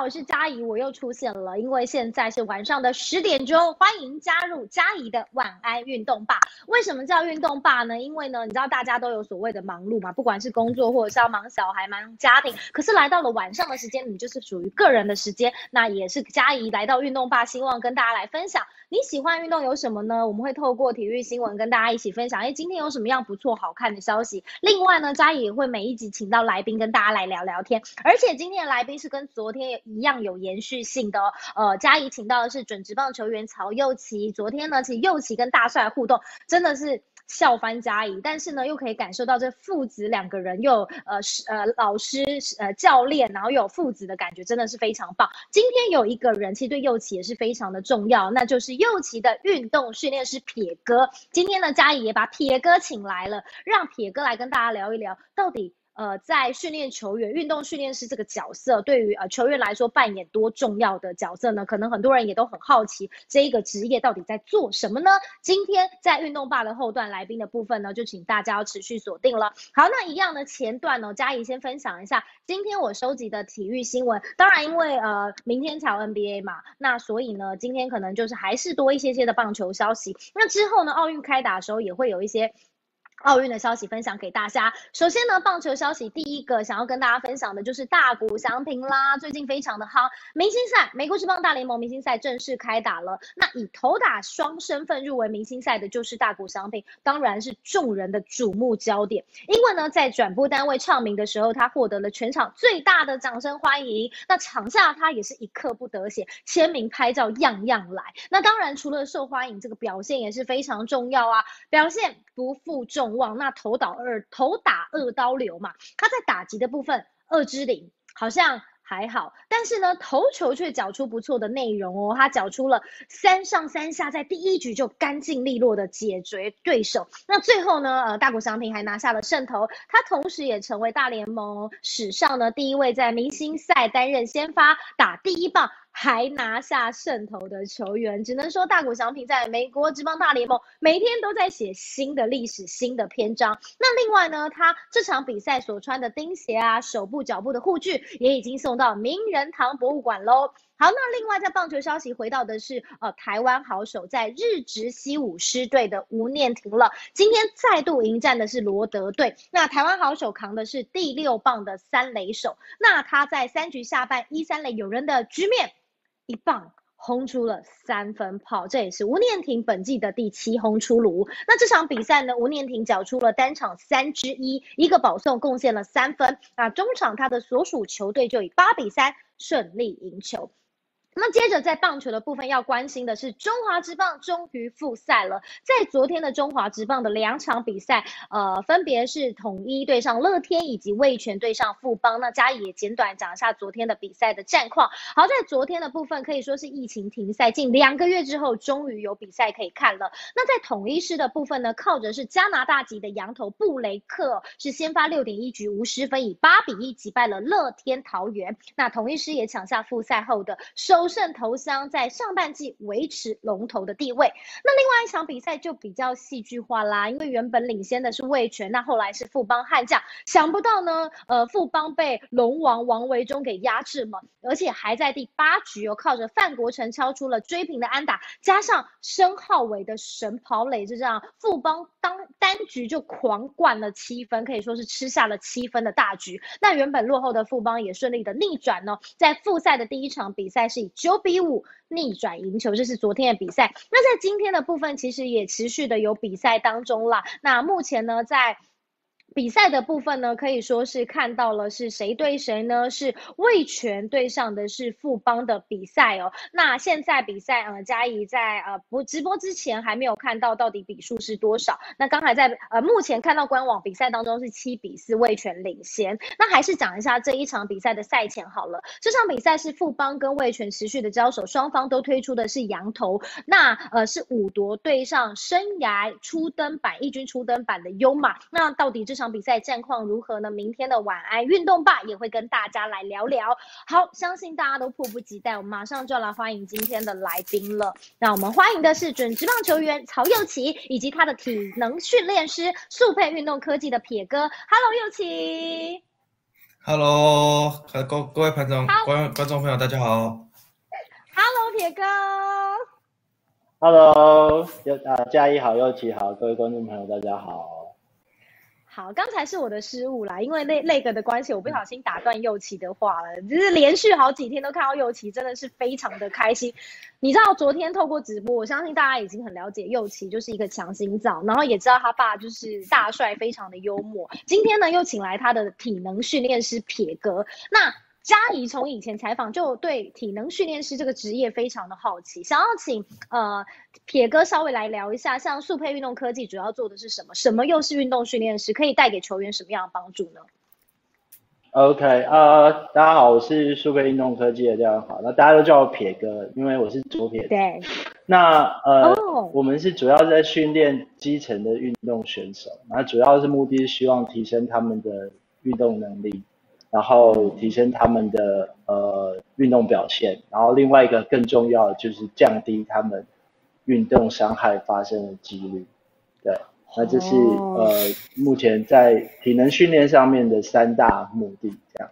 我是佳怡，我又出现了，因为现在是晚上的十点钟，欢迎加入佳怡的晚安运动吧。为什么叫运动吧呢？因为呢，你知道大家都有所谓的忙碌嘛，不管是工作或者是要忙小孩、忙家庭，可是来到了晚上的时间，你就是属于个人的时间，那也是佳怡来到运动吧，希望跟大家来分享你喜欢运动有什么呢？我们会透过体育新闻跟大家一起分享，哎，今天有什么样不错、好看的消息？另外呢，佳怡也会每一集请到来宾跟大家来聊聊天，而且今天的来宾是跟昨天。一样有延续性的。呃，佳怡请到的是准职棒球员曹佑琪。昨天呢，其实佑琪跟大帅互动真的是笑翻嘉怡，但是呢，又可以感受到这父子两个人又呃是呃老师呃教练，然后又有父子的感觉，真的是非常棒。今天有一个人其实对右琪也是非常的重要，那就是右琪的运动训练师撇哥。今天呢，佳怡也把撇哥请来了，让撇哥来跟大家聊一聊到底。呃，在训练球员、运动训练师这个角色，对于呃球员来说扮演多重要的角色呢？可能很多人也都很好奇，这一个职业到底在做什么呢？今天在运动吧的后段来宾的部分呢，就请大家要持续锁定了。好，那一样的前段呢，嘉怡先分享一下今天我收集的体育新闻。当然，因为呃明天才有 NBA 嘛，那所以呢，今天可能就是还是多一些些的棒球消息。那之后呢，奥运开打的时候也会有一些。奥运的消息分享给大家。首先呢，棒球消息第一个想要跟大家分享的就是大谷翔平啦，最近非常的夯。明星赛，美国职棒大联盟明星赛正式开打了。那以投打双身份入围明星赛的就是大谷翔平，当然是众人的瞩目焦点。因为呢，在转播单位唱名的时候，他获得了全场最大的掌声欢迎。那场下他也是一刻不得闲，签名拍照样样来。那当然除了受欢迎，这个表现也是非常重要啊，表现不负众。望那头倒二头打二刀流嘛，他在打击的部分二之零好像还好，但是呢投球却缴出不错的内容哦，他缴出了三上三下，在第一局就干净利落的解决对手。那最后呢，呃大谷翔平还拿下了胜投，他同时也成为大联盟史上呢第一位在明星赛担任先发打第一棒。还拿下胜投的球员，只能说大谷翔平在美国职棒大联盟每天都在写新的历史、新的篇章。那另外呢，他这场比赛所穿的钉鞋啊、手部、脚部的护具也已经送到名人堂博物馆喽。好，那另外在棒球消息回到的是，呃，台湾好手在日职西武狮队的吴念庭了。今天再度迎战的是罗德队，那台湾好手扛的是第六棒的三垒手。那他在三局下半一三垒有人的局面。一棒轰出了三分炮，这也是吴念婷本季的第七轰出炉。那这场比赛呢，吴念婷缴出了单场三之一，一个保送，贡献了三分。啊中场他的所属球队就以八比三顺利赢球。那接着在棒球的部分要关心的是，中华职棒终于复赛了。在昨天的中华职棒的两场比赛，呃，分别是统一对上乐天，以及味全对上富邦。那嘉义也简短讲一下昨天的比赛的战况。好，在昨天的部分可以说是疫情停赛近两个月之后，终于有比赛可以看了。那在统一师的部分呢，靠着是加拿大籍的羊头布雷克，是先发六点一局无失分，以八比一击败了乐天桃园。那统一师也抢下复赛后的收。胜投降，在上半季维持龙头的地位。那另外一场比赛就比较戏剧化啦，因为原本领先的是魏权，那后来是富邦悍将，想不到呢，呃，富邦被龙王王维忠给压制嘛，而且还在第八局哦，靠着范国成敲出了追平的安打，加上申浩伟的神跑垒，就这样富邦当单局就狂灌了七分，可以说是吃下了七分的大局。那原本落后的富邦也顺利的逆转呢，在复赛的第一场比赛是以。九比五逆转赢球，这是昨天的比赛。那在今天的部分，其实也持续的有比赛当中啦。那目前呢，在比赛的部分呢，可以说是看到了是谁对谁呢？是魏权对上的是富邦的比赛哦。那现在比赛，呃，嘉怡在呃不直播之前还没有看到到底比数是多少。那刚才在呃目前看到官网比赛当中是七比四魏权领先。那还是讲一下这一场比赛的赛前好了。这场比赛是富邦跟魏权持续的交手，双方都推出的是羊头。那呃是五夺对上生涯初登版一军初登版的优马。那到底这场？比赛战况如何呢？明天的晚安运动吧也会跟大家来聊聊。好，相信大家都迫不及待，我们马上就要来欢迎今天的来宾了。那我们欢迎的是准职棒球员曹佑奇，以及他的体能训练师速配运动科技的撇哥。Hello，佑奇。Hello，各各位观众观观众朋友，大家好。Hello，铁哥。Hello，又啊嘉一好，又奇好，各位观众朋友，大家好。好，刚才是我的失误啦，因为那那个的关系，我不小心打断右奇的话了。就是连续好几天都看到右奇，真的是非常的开心。你知道昨天透过直播，我相信大家已经很了解右奇就是一个强心脏，然后也知道他爸就是大帅，非常的幽默。今天呢，又请来他的体能训练师撇哥，那。嘉怡从以前采访就对体能训练师这个职业非常的好奇，想要请呃撇哥稍微来聊一下，像速配运动科技主要做的是什么？什么又是运动训练师？可以带给球员什么样的帮助呢？OK，呃，大家好，我是速配运动科技的教练，好，那大家都叫我撇哥，因为我是左撇。对。那呃，我们是主要在训练基层的运动选手，那主要是目的是希望提升他们的运动能力。然后提升他们的呃运动表现，然后另外一个更重要的就是降低他们运动伤害发生的几率。对，那这是呃目前在体能训练上面的三大目的，这样。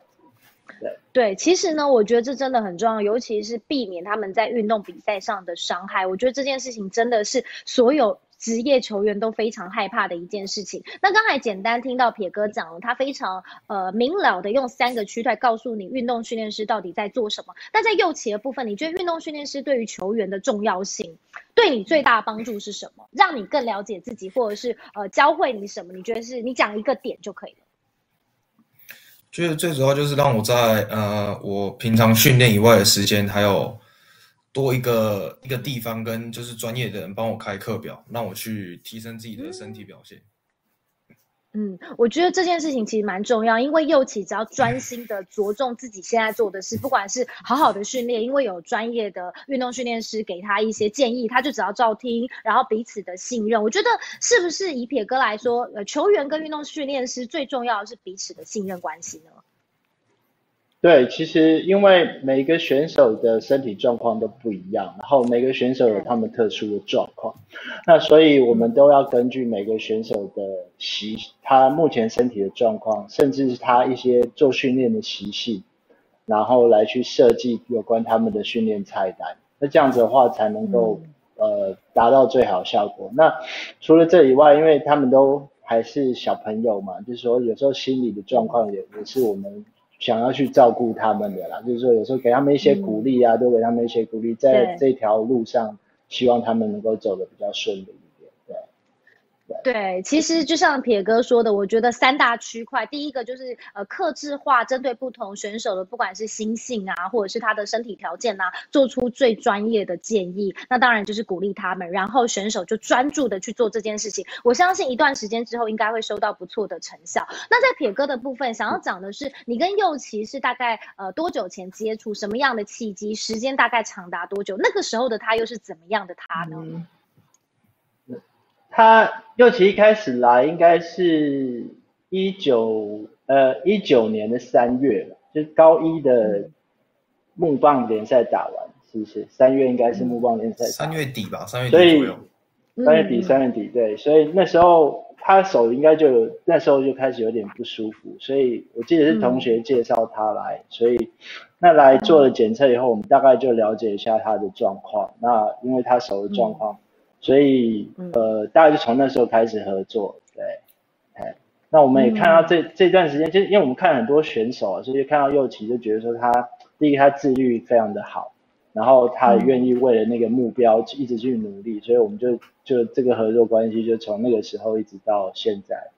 对对，其实呢，我觉得这真的很重要，尤其是避免他们在运动比赛上的伤害。我觉得这件事情真的是所有。职业球员都非常害怕的一件事情。那刚才简单听到撇哥讲了，他非常呃明了的用三个区块告诉你运动训练师到底在做什么。那在右旗的部分，你觉得运动训练师对于球员的重要性，对你最大的帮助是什么？让你更了解自己，或者是呃教会你什么？你觉得是你讲一个点就可以了。觉得最主要就是让我在呃我平常训练以外的时间，还有。多一个一个地方跟就是专业的人帮我开课表，让我去提升自己的身体表现。嗯，我觉得这件事情其实蛮重要，因为右起只要专心的着重自己现在做的事，不管是好好的训练，因为有专业的运动训练师给他一些建议，他就只要照听，然后彼此的信任。我觉得是不是以撇哥来说，呃，球员跟运动训练师最重要的是彼此的信任关系呢？对，其实因为每个选手的身体状况都不一样，然后每个选手有他们特殊的状况，那所以我们都要根据每个选手的习，他目前身体的状况，甚至是他一些做训练的习性，然后来去设计有关他们的训练菜单。那这样子的话才能够呃达到最好效果。那除了这以外，因为他们都还是小朋友嘛，就是说有时候心理的状况也也是我们。想要去照顾他们的啦，就是说有时候给他们一些鼓励啊，多给他们一些鼓励，在这条路上，希望他们能够走得比较顺利。对，其实就像铁哥说的，我觉得三大区块，第一个就是呃，克制化，针对不同选手的，不管是心性啊，或者是他的身体条件啊，做出最专业的建议。那当然就是鼓励他们，然后选手就专注的去做这件事情。我相信一段时间之后，应该会收到不错的成效。那在铁哥的部分，想要讲的是，你跟右奇是大概呃多久前接触，什么样的契机，时间大概长达多久？那个时候的他又是怎么样的他呢？他右奇一开始来应该是一九呃一九年的三月了，就是高一的木棒联赛打完，是不是？三月应该是木棒联赛。三月底吧，三月底左右。三月底，三月底，对，所以那时候他手应该就有，那时候就开始有点不舒服，所以我记得是同学介绍他来，所以那来做了检测以后，我们大概就了解一下他的状况。那因为他手的状况。所以，呃，大概就从那时候开始合作，对，哎，那我们也看到这这段时间，就因为我们看很多选手啊，所以看到右奇就觉得说他，第一个他自律非常的好，然后他愿意为了那个目标一直去努力，所以我们就就这个合作关系就从那个时候一直到现在，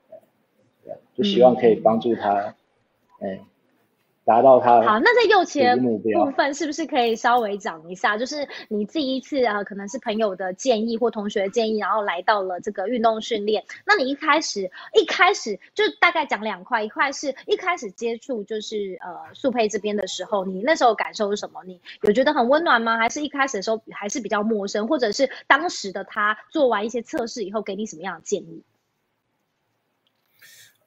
对，就希望可以帮助他，哎。达到他好，那在右前部分是不是可以稍微讲一下？就是你第一次啊，可能是朋友的建议或同学的建议，然后来到了这个运动训练。那你一开始一开始就大概讲两块，一块是一开始接触就是呃速配这边的时候，你那时候感受是什么？你有觉得很温暖吗？还是一开始的时候还是比较陌生？或者是当时的他做完一些测试以后，给你什么样的建议？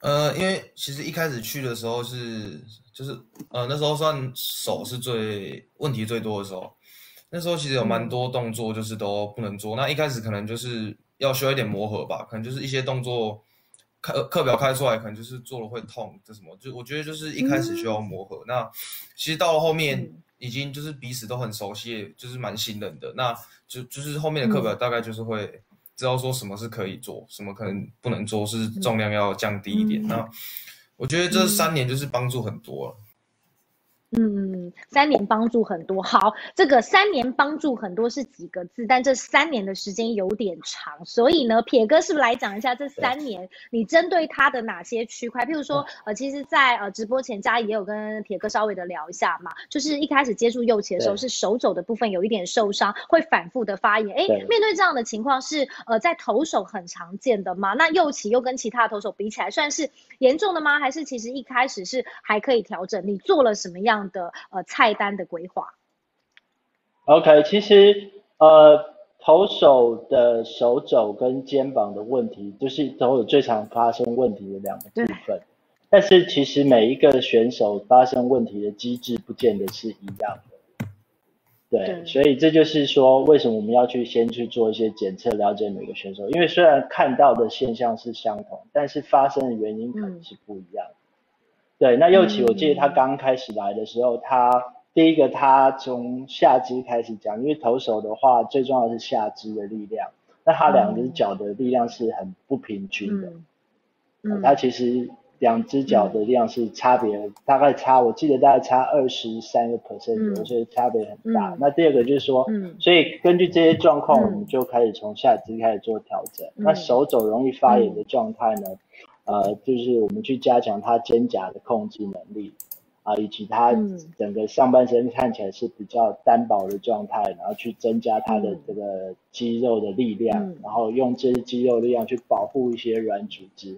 呃，因为其实一开始去的时候是。就是呃那时候算手是最问题最多的时候，那时候其实有蛮多动作就是都不能做。那一开始可能就是要需要一点磨合吧，可能就是一些动作课课表开出来，可能就是做了会痛，这什么？就我觉得就是一开始需要磨合。那其实到了后面，已经就是彼此都很熟悉，就是蛮信任的。那就就是后面的课表大概就是会知道说什么是可以做，什么可能不能做，是重量要降低一点。那我觉得这三年就是帮助很多了。嗯，三年帮助很多。好，这个三年帮助很多是几个字，但这三年的时间有点长，所以呢，撇哥是不是来讲一下这三年你针对他的哪些区块？譬如说，呃，其实，在呃直播前，嘉怡也有跟撇哥稍微的聊一下嘛，就是一开始接触右旗的时候，是手肘的部分有一点受伤，会反复的发炎。哎，面对这样的情况，是呃在投手很常见的吗？那右旗又跟其他投手比起来，算是严重的吗？还是其实一开始是还可以调整？你做了什么样？的呃菜单的规划，OK，其实呃投手的手肘跟肩膀的问题，就是投手最常发生问题的两个部分。但是其实每一个选手发生问题的机制不见得是一样的。对，所以这就是说，为什么我们要去先去做一些检测，了解每个选手？因为虽然看到的现象是相同，但是发生的原因可能是不一样。对，那右起，我记得他刚开始来的时候，他第一个他从下肢开始讲，因为投手的话，最重要的是下肢的力量，那他两只脚的力量是很不平均的，嗯，他其实两只脚的力量是差别大概差，我记得大概差二十三个 percent，左右所以差别很大。那第二个就是说，嗯，所以根据这些状况，我们就开始从下肢开始做调整。那手肘容易发炎的状态呢？呃，就是我们去加强他肩胛的控制能力啊，以及他整个上半身看起来是比较单薄的状态，然后去增加他的这个肌肉的力量，然后用这些肌肉力量去保护一些软组织。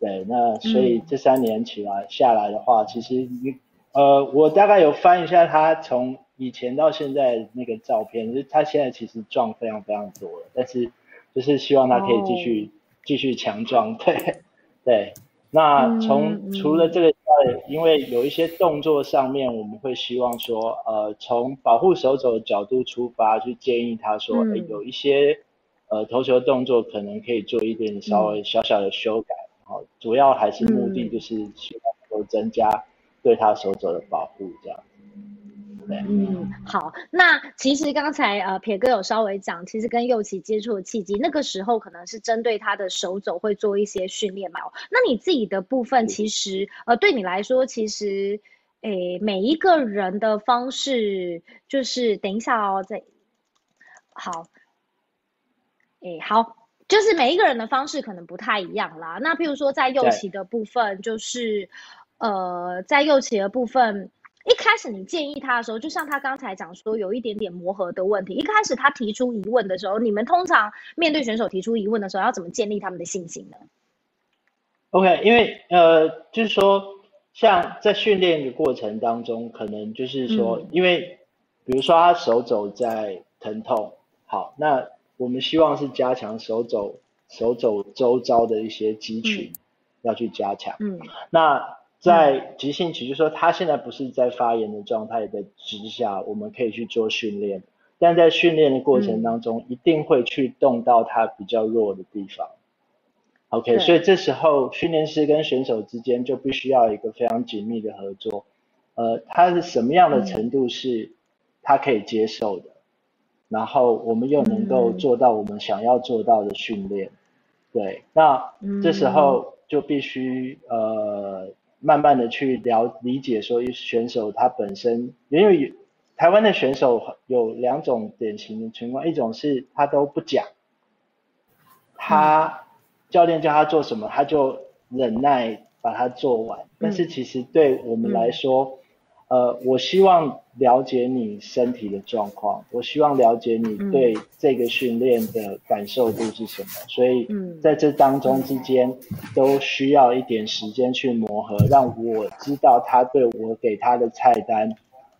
对，那所以这三年起来下来的话，其实你呃，我大概有翻一下他从以前到现在那个照片，就是他现在其实壮非常非常多了，但是就是希望他可以继续继续强壮，对。对，那从除了这个外，因为有一些动作上面，我们会希望说，呃，从保护手肘的角度出发，去建议他说，哎，有一些呃投球动作可能可以做一点稍微小小的修改，好，主要还是目的就是希望能够增加对他手肘的保护，这样。嗯，好，那其实刚才呃撇哥有稍微讲，其实跟右奇接触的契机，那个时候可能是针对他的手肘会做一些训练嘛。那你自己的部分，其实呃对你来说，其实诶每一个人的方式，就是等一下哦，再好，诶好，就是每一个人的方式可能不太一样啦。那譬如说在右旗的部分，就是呃在右旗的部分。一开始你建议他的时候，就像他刚才讲说有一点点磨合的问题。一开始他提出疑问的时候，你们通常面对选手提出疑问的时候，要怎么建立他们的信心呢？OK，因为呃，就是说，像在训练的过程当中，可能就是说，因为比如说他手肘在疼痛，好，那我们希望是加强手肘手肘周遭的一些肌群要去加强。嗯，那。在急性期，就说他现在不是在发炎的状态的之下，我们可以去做训练，但在训练的过程当中，一定会去动到他比较弱的地方。OK，所以这时候训练师跟选手之间就必须要一个非常紧密的合作。呃，他是什么样的程度是他可以接受的，然后我们又能够做到我们想要做到的训练。对，那这时候就必须呃。慢慢的去了理解说选手他本身，因为台湾的选手有两种典型的情况，一种是他都不讲，他教练叫他做什么他就忍耐把它做完，但是其实对我们来说。呃，我希望了解你身体的状况，我希望了解你对这个训练的感受度是什么，所以在这当中之间都需要一点时间去磨合，让我知道他对我给他的菜单，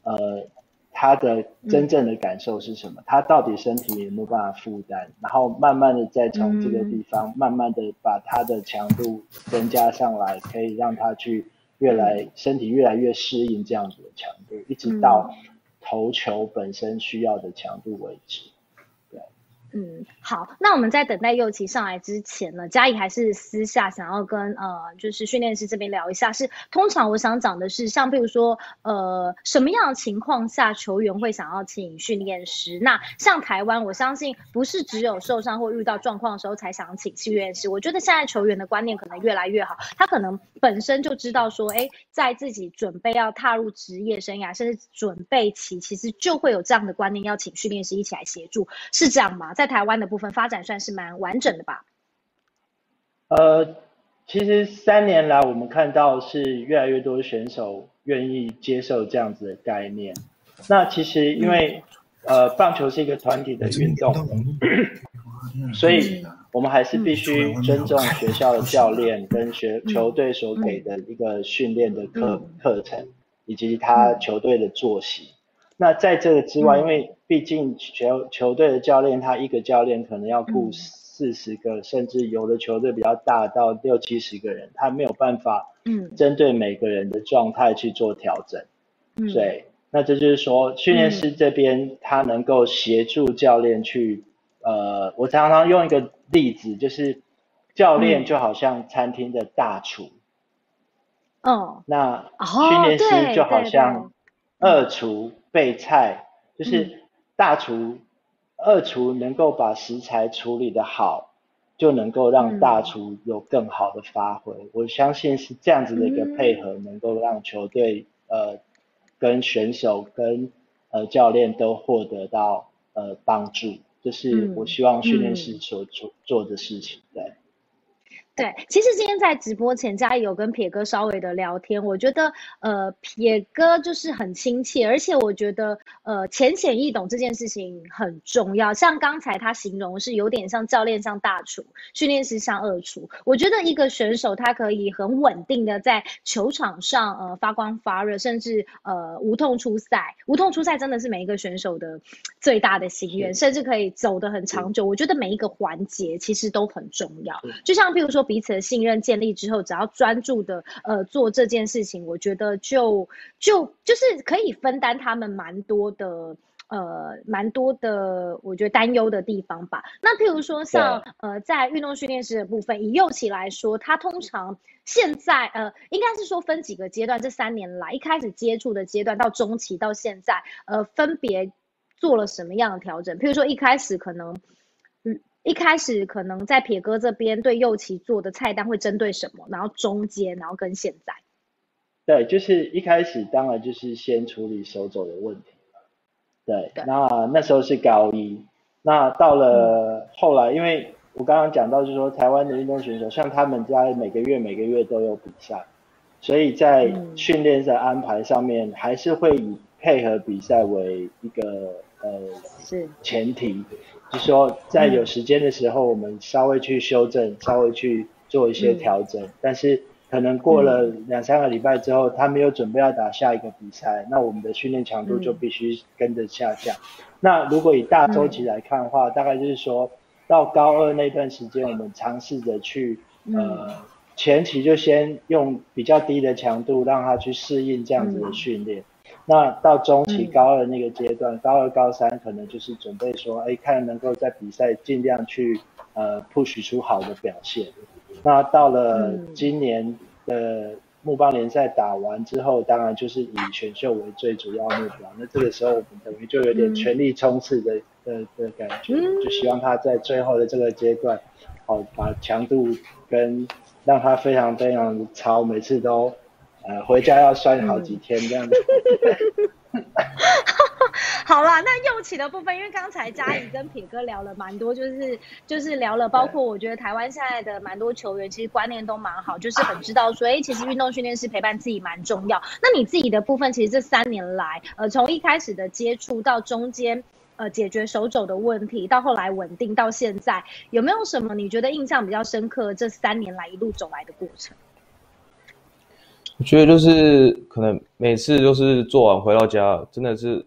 呃，他的真正的感受是什么，他到底身体有没有办法负担，然后慢慢的再从这个地方慢慢的把他的强度增加上来，可以让他去。越来身体越来越适应这样子的强度，一直到投球本身需要的强度为止。嗯，好，那我们在等待右奇上来之前呢，嘉怡还是私下想要跟呃，就是训练师这边聊一下，是通常我想讲的是，像比如说呃，什么样的情况下球员会想要请训练师？那像台湾，我相信不是只有受伤或遇到状况的时候才想请训练师。我觉得现在球员的观念可能越来越好，他可能本身就知道说，哎，在自己准备要踏入职业生涯，甚至准备期，其实就会有这样的观念，要请训练师一起来协助，是这样吗？在台湾的部分发展算是蛮完整的吧。呃，其实三年来我们看到是越来越多选手愿意接受这样子的概念。那其实因为呃棒球是一个团体的运动，所以我们还是必须尊重学校的教练跟学球队所给的一个训练的课课程，以及他球队的作息。那在这个之外，因为毕竟球球队的教练，他一个教练可能要雇四十个，甚至有的球队比较大到六七十个人，他没有办法，嗯，针对每个人的状态去做调整，嗯，对，那这就是说，训练师这边他能够协助教练去，呃，我常常用一个例子，就是教练就好像餐厅的大厨，哦，那训练师就好像二厨备菜，就是。大厨、二厨能够把食材处理的好，就能够让大厨有更好的发挥。我相信是这样子的一个配合，能够让球队呃跟选手跟呃教练都获得到呃帮助。这是我希望训练师所做做的事情。对。对，其实今天在直播前，嘉义有跟撇哥稍微的聊天，我觉得呃撇哥就是很亲切，而且我觉得呃浅显易懂这件事情很重要。像刚才他形容是有点像教练像大厨，训练师像二厨。我觉得一个选手他可以很稳定的在球场上呃发光发热，甚至呃无痛出赛。无痛出赛真的是每一个选手的最大的心愿，甚至可以走得很长久。我觉得每一个环节其实都很重要，就像譬如说。彼此的信任建立之后，只要专注的呃做这件事情，我觉得就就就是可以分担他们蛮多的呃蛮多的，我觉得担忧的地方吧。那譬如说像呃在运动训练师的部分，以右起来说，他通常现在呃应该是说分几个阶段，这三年来一开始接触的阶段到中期到现在，呃分别做了什么样的调整？譬如说一开始可能。一开始可能在撇哥这边对右旗做的菜单会针对什么，然后中间，然后跟现在，对，就是一开始当然就是先处理手肘的问题，对，那那时候是高一，那到了后来，因为我刚刚讲到就是说台湾的运动选手，像他们家每个月每个月都有比赛，所以在训练的安排上面还是会以配合比赛为一个呃是前提。就说在有时间的时候，我们稍微去修正，稍微去做一些调整。但是可能过了两三个礼拜之后，他没有准备要打下一个比赛，那我们的训练强度就必须跟着下降。那如果以大周期来看的话，大概就是说到高二那段时间，我们尝试着去呃前期就先用比较低的强度让他去适应这样子的训练。那到中期高二那个阶段，高二高三可能就是准备说，哎，看能够在比赛尽量去呃 push 出好的表现。那到了今年的木棒联赛打完之后，当然就是以选秀为最主要目标。那这个时候我们等于就有点全力冲刺的的的感觉，就希望他在最后的这个阶段，好把强度跟让他非常非常超，每次都。呃，回家要摔好几天这样子。好啦，那右起的部分，因为刚才嘉怡跟撇哥聊了蛮多，就是就是聊了，包括我觉得台湾现在的蛮多球员，其实观念都蛮好，就是很知道说，哎，其实运动训练师陪伴自己蛮重要。那你自己的部分，其实这三年来，呃，从一开始的接触到中间，呃，解决手肘的问题，到后来稳定到现在，有没有什么你觉得印象比较深刻？这三年来一路走来的过程？我觉得就是可能每次就是做完回到家，真的是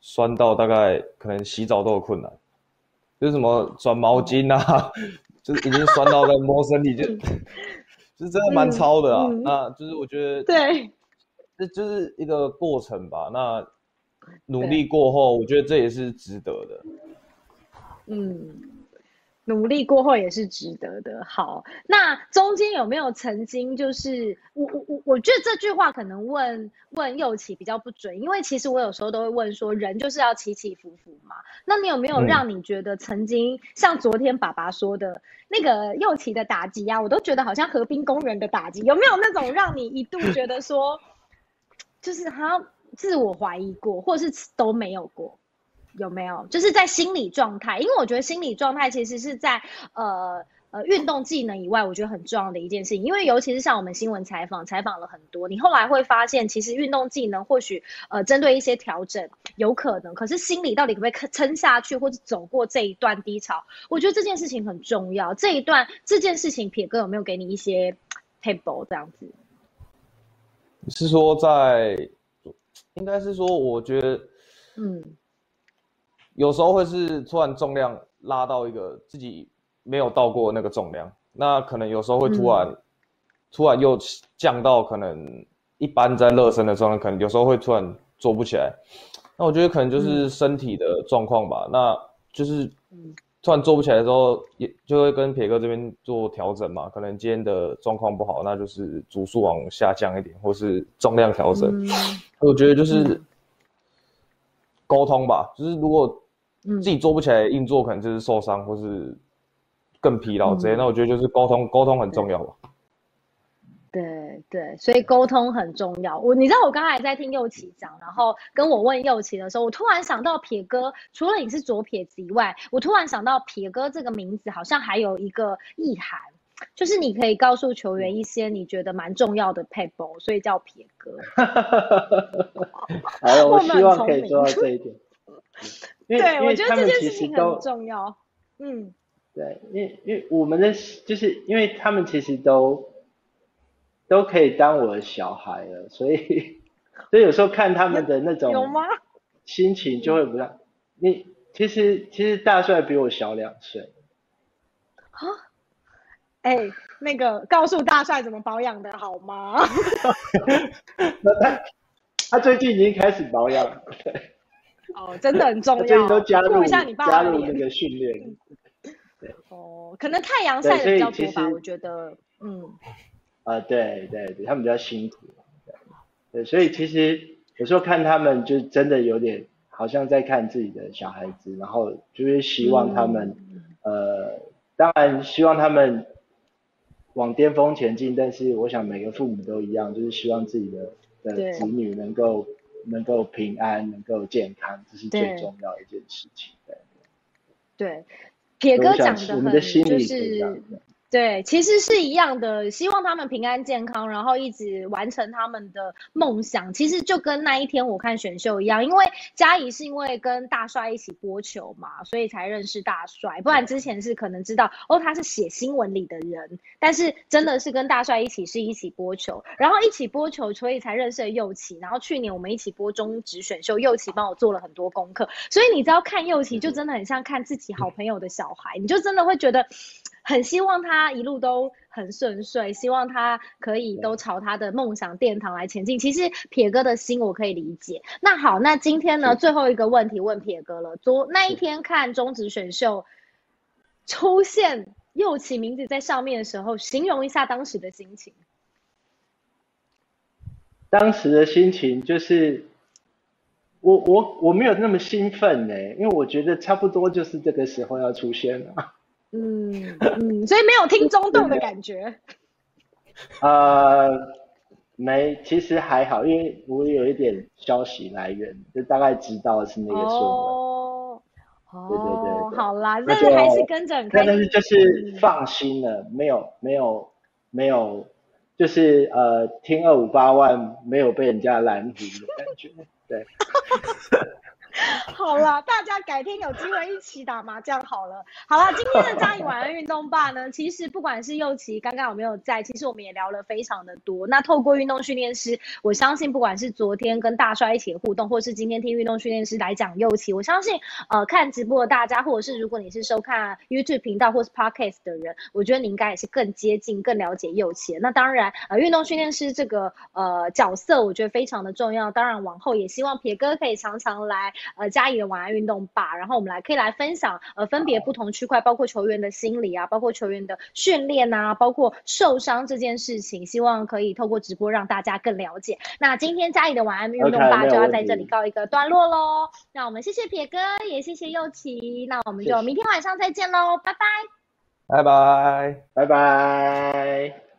酸到大概可能洗澡都有困难，就是什么转毛巾啊，就是已经酸到在摸身体，就 就是真的蛮超的啊。那就是我觉得对，这就是一个过程吧。那努力过后，我觉得这也是值得的。嗯。努力过后也是值得的。好，那中间有没有曾经就是我我我我觉得这句话可能问问右起比较不准，因为其实我有时候都会问说人就是要起起伏伏嘛。那你有没有让你觉得曾经像昨天爸爸说的那个右起的打击啊，我都觉得好像河滨公园的打击，有没有那种让你一度觉得说就是好像自我怀疑过，或是都没有过？有没有就是在心理状态？因为我觉得心理状态其实是在呃呃运动技能以外，我觉得很重要的一件事情。因为尤其是像我们新闻采访，采访了很多，你后来会发现，其实运动技能或许呃针对一些调整有可能，可是心理到底可不可以撑下去，或者走过这一段低潮？我觉得这件事情很重要。这一段这件事情，撇哥有没有给你一些 table 这样子？你是说在？应该是说，我觉得嗯。有时候会是突然重量拉到一个自己没有到过那个重量，那可能有时候会突然突然又降到可能一般在热身的状态，可能有时候会突然做不起来。那我觉得可能就是身体的状况吧。那就是突然做不起来的时候，也就会跟铁哥这边做调整嘛。可能今天的状况不好，那就是组数往下降一点，或是重量调整。我觉得就是沟通吧，就是如果。自己做不起来，硬做可能就是受伤，或是更疲劳之类。那我觉得就是沟通，沟通很重要吧。对对，所以沟通很重要。我你知道我刚才在听右奇讲，然后跟我问右奇的时候，我突然想到撇哥，除了你是左撇子以外，我突然想到撇哥这个名字好像还有一个意涵，就是你可以告诉球员一些你觉得蛮重要的 paper，所以叫撇哥。哎，我希望可以做到这一点。对，我觉得这件事情很重要。嗯，对，因为因为我们的就是因为他们其实都都可以当我的小孩了，所以所以有时候看他们的那种有吗？心情就会不样。你其实其实大帅比我小两岁。啊？哎，那个告诉大帅怎么保养的好吗？他他最近已经开始保养了。哦，真的很重 要。都加入一下你爸加入那个训练。对。哦，可能太阳晒的比较多吧，我觉得，嗯。啊，对对对，他们比较辛苦。对，所以其实有时候看他们，就真的有点好像在看自己的小孩子，然后就是希望他们，呃，当然希望他们往巅峰前进，但是我想每个父母都一样，就是希望自己的的子女能够。能够平安，能够健康，这是最重要的一件事情。对，对，铁哥讲的很就是。对，其实是一样的，希望他们平安健康，然后一直完成他们的梦想。其实就跟那一天我看选秀一样，因为嘉怡是因为跟大帅一起播球嘛，所以才认识大帅。不然之前是可能知道哦，他是写新闻里的人，但是真的是跟大帅一起是一起播球，然后一起播球，所以才认识了右奇。然后去年我们一起播中职选秀，右奇帮我做了很多功课，所以你知道看右奇就真的很像看自己好朋友的小孩，你就真的会觉得。很希望他一路都很顺遂，希望他可以都朝他的梦想殿堂来前进。其实撇哥的心我可以理解。那好，那今天呢，最后一个问题问撇哥了。昨那一天看中职选秀出现右起名字在上面的时候，形容一下当时的心情。当时的心情就是，我我我没有那么兴奋呢，因为我觉得差不多就是这个时候要出现了。嗯嗯，所以没有听中洞的感觉。呃，没，其实还好，因为我有一点消息来源，就大概知道是那个顺哦，对对对，好啦，但是还是跟着很开心。但是就是放心了，没有没有没有，就是呃，听二五八万没有被人家拦住的感觉，对。好了，大家改天有机会一起打麻将好了。好了，今天的嘉义晚安运动吧呢，其实不管是右奇刚刚有没有在，其实我们也聊了非常的多。那透过运动训练师，我相信不管是昨天跟大帅一起互动，或是今天听运动训练师来讲右奇，我相信呃看直播的大家，或者是如果你是收看 YouTube 频道或是 Podcast 的人，我觉得你应该也是更接近、更了解右奇。那当然，呃运动训练师这个呃角色，我觉得非常的重要。当然往后也希望撇哥可以常常来。呃嘉义的晚安运动吧，然后我们来可以来分享呃分别不同区块，包括球员的心理啊，包括球员的训练啊，包括受伤这件事情，希望可以透过直播让大家更了解。那今天嘉义的晚安运动吧就要在这里告一个段落喽。那我们谢谢撇哥，也谢谢右奇，那我们就明天晚上再见喽，拜拜，拜拜，拜拜。